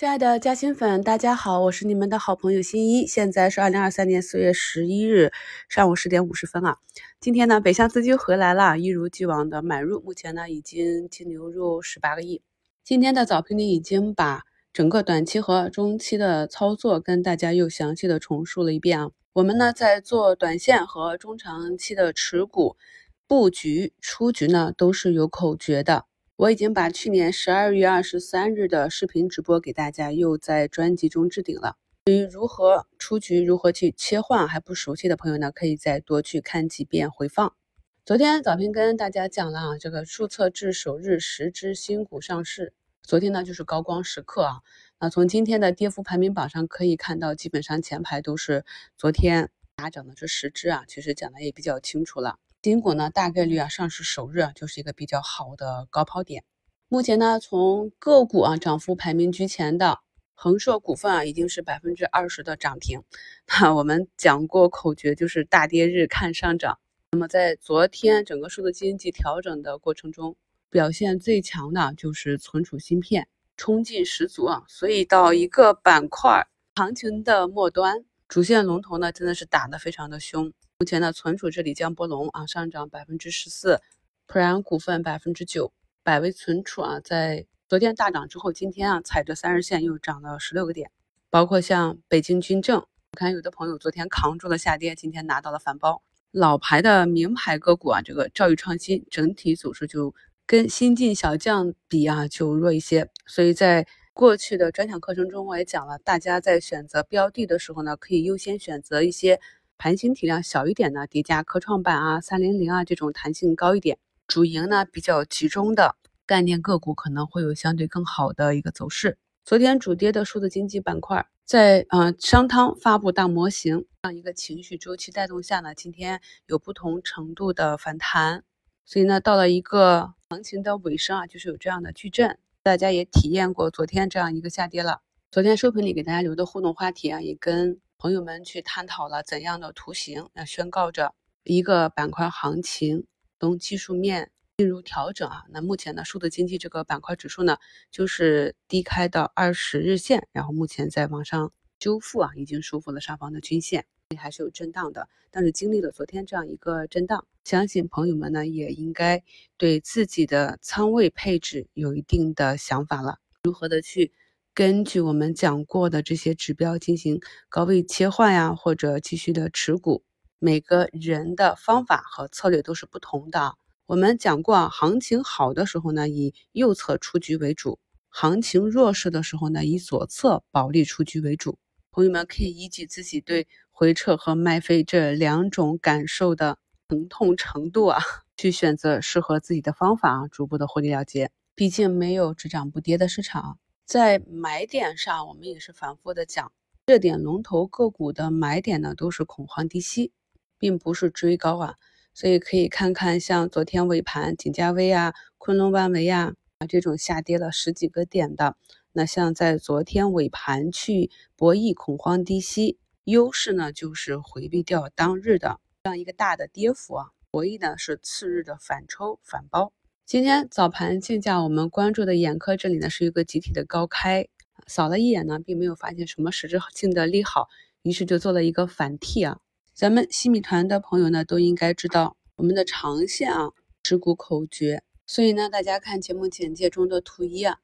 亲爱的嘉兴粉，大家好，我是你们的好朋友新一。现在是二零二三年四月十一日上午十点五十分啊。今天呢，北向资金回来了，一如既往的买入，目前呢已经净流入十八个亿。今天的早评里已经把整个短期和中期的操作跟大家又详细的重述了一遍啊。我们呢在做短线和中长期的持股布局、出局呢，都是有口诀的。我已经把去年十二月二十三日的视频直播给大家又在专辑中置顶了。对于如何出局、如何去切换还不熟悉的朋友呢，可以再多去看几遍回放。昨天早评跟大家讲了啊，这个注册制首日十只新股上市，昨天呢就是高光时刻啊。那从今天的跌幅排名榜上可以看到，基本上前排都是昨天打涨的这十只啊，其实讲的也比较清楚了。新股呢，大概率啊上市首日啊就是一个比较好的高抛点。目前呢，从个股啊涨幅排名居前的恒硕股份啊，已经是百分之二十的涨停。那，我们讲过口诀，就是大跌日看上涨。那么在昨天整个数字经济调整的过程中，表现最强的就是存储芯片，冲劲十足啊。所以到一个板块行情的末端，主线龙头呢真的是打得非常的凶。目前呢，存储这里江波龙啊上涨百分之十四，普然股份百分之九，百威存储啊在昨天大涨之后，今天啊踩着三日线又涨了十六个点，包括像北京军政，我看有的朋友昨天扛住了下跌，今天拿到了反包。老牌的名牌个股啊，这个兆易创新整体走势就跟新进小将比啊就弱一些，所以在过去的专享课程中我也讲了，大家在选择标的的时候呢，可以优先选择一些。盘形体量小一点呢，叠加科创板啊、三零零啊这种弹性高一点、主营呢比较集中的概念个股，可能会有相对更好的一个走势。昨天主跌的数字经济板块，在呃商汤发布大模型这样一个情绪周期带动下呢，今天有不同程度的反弹，所以呢到了一个行情的尾声啊，就是有这样的矩阵，大家也体验过昨天这样一个下跌了。昨天收评里给大家留的互动话题啊，也跟。朋友们去探讨了怎样的图形，那宣告着一个板块行情从技术面进入调整啊。那目前呢，数字经济这个板块指数呢，就是低开到二十日线，然后目前在往上修复啊，已经收复了上方的均线，还是有震荡的。但是经历了昨天这样一个震荡，相信朋友们呢也应该对自己的仓位配置有一定的想法了，如何的去。根据我们讲过的这些指标进行高位切换呀，或者继续的持股，每个人的方法和策略都是不同的。我们讲过，行情好的时候呢，以右侧出局为主；行情弱势的时候呢，以左侧保利出局为主。朋友们可以依据自己对回撤和卖飞这两种感受的疼痛程度啊，去选择适合自己的方法啊，逐步的获利了结。毕竟没有只涨不跌的市场。在买点上，我们也是反复的讲，热点龙头个股的买点呢，都是恐慌低吸，并不是追高啊。所以可以看看像昨天尾盘景嘉微啊、昆仑万维呀啊这种下跌了十几个点的，那像在昨天尾盘去博弈恐慌低吸，优势呢就是回避掉当日的这样一个大的跌幅啊，博弈呢是次日的反抽反包。今天早盘竞价，我们关注的眼科这里呢是一个集体的高开，扫了一眼呢，并没有发现什么实质性的利好，于是就做了一个反替啊。咱们新米团的朋友呢都应该知道我们的长线啊持股口诀，所以呢大家看节目简介中的图一啊，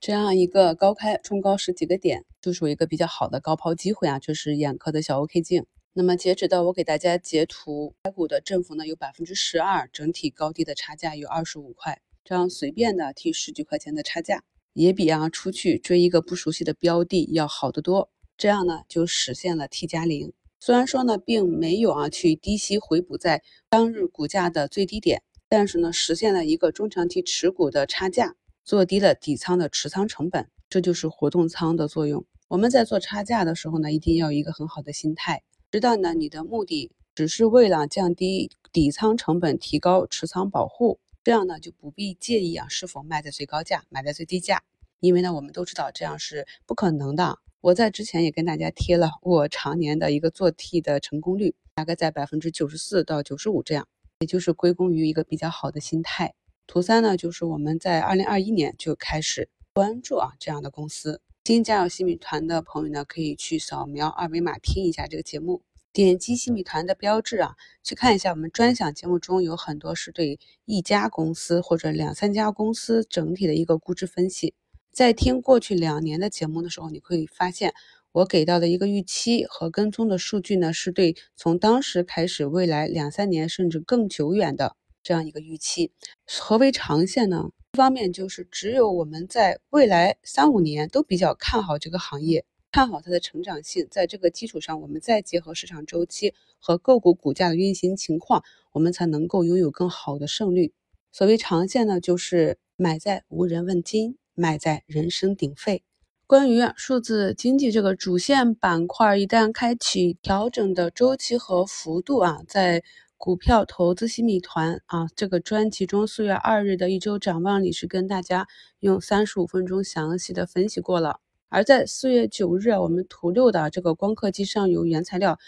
这样一个高开冲高十几个点，就属于一个比较好的高抛机会啊，就是眼科的小 OK 镜。那么截止到我给大家截图，该股的振幅呢有百分之十二，整体高低的差价有二十五块，这样随便的提十几块钱的差价，也比啊出去追一个不熟悉的标的要好得多。这样呢就实现了 T 加零。虽然说呢并没有啊去低吸回补在当日股价的最低点，但是呢实现了一个中长期持股的差价，做低了底仓的持仓成本，这就是活动仓的作用。我们在做差价的时候呢，一定要有一个很好的心态。知道呢，你的目的只是为了降低底仓成本，提高持仓保护，这样呢就不必介意啊是否卖在最高价，买在最低价，因为呢我们都知道这样是不可能的。我在之前也跟大家贴了我常年的一个做 T 的成功率，大概在百分之九十四到九十五这样，也就是归功于一个比较好的心态。图三呢就是我们在二零二一年就开始关注啊这样的公司，新加入新米团的朋友呢，可以去扫描二维码听一下这个节目，点击新米团的标志啊，去看一下我们专享节目中有很多是对一家公司或者两三家公司整体的一个估值分析。在听过去两年的节目的时候，你可以发现我给到的一个预期和跟踪的数据呢，是对从当时开始未来两三年甚至更久远的这样一个预期。何为长线呢？一方面就是只有我们在未来三五年都比较看好这个行业，看好它的成长性，在这个基础上，我们再结合市场周期和个股股价的运行情况，我们才能够拥有更好的胜率。所谓长线呢，就是买在无人问津，卖在人声鼎沸。关于数字经济这个主线板块，一旦开启调整的周期和幅度啊，在。股票投资新米团啊，这个专辑中四月二日的一周展望里是跟大家用三十五分钟详细的分析过了。而在四月九日，我们图六的这个光刻机上游原材料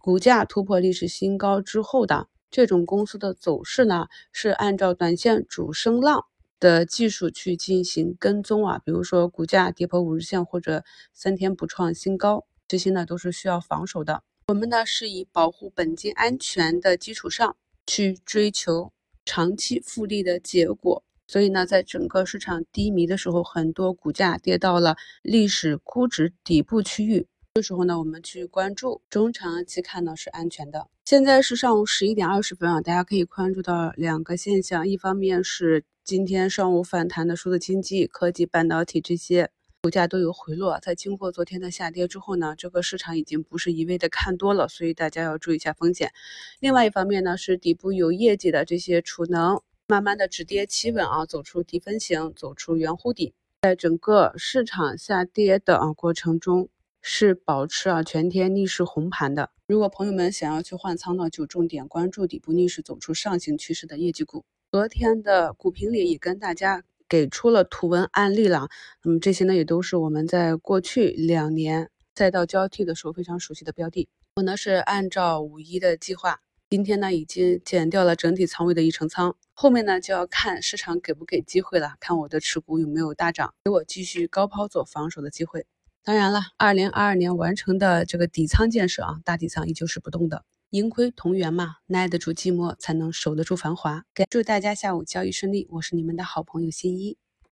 股价突破历史新高之后的这种公司的走势呢，是按照短线主升浪的技术去进行跟踪啊，比如说股价跌破五日线或者三天不创新高，这些呢都是需要防守的。我们呢是以保护本金安全的基础上去追求长期复利的结果，所以呢，在整个市场低迷的时候，很多股价跌到了历史估值底部区域，这时候呢，我们去关注中长期看呢是安全的。现在是上午十一点二十分啊，大家可以关注到两个现象，一方面是今天上午反弹的数字经济、科技、半导体这些。股价都有回落，在经过昨天的下跌之后呢，这个市场已经不是一味的看多了，所以大家要注意一下风险。另外一方面呢，是底部有业绩的这些储能，慢慢的止跌企稳啊，走出低分型，走出圆弧底，在整个市场下跌的啊过程中，是保持啊全天逆势红盘的。如果朋友们想要去换仓呢，就重点关注底部逆势走出上行趋势的业绩股。昨天的股评里也跟大家。给出了图文案例了，那么这些呢也都是我们在过去两年赛道交替的时候非常熟悉的标的。我呢是按照五一的计划，今天呢已经减掉了整体仓位的一成仓，后面呢就要看市场给不给机会了，看我的持股有没有大涨，给我继续高抛做防守的机会。当然了，二零二二年完成的这个底仓建设啊，大底仓依旧是不动的。盈亏同源嘛，耐得住寂寞，才能守得住繁华。祝大家下午交易顺利，我是你们的好朋友新一。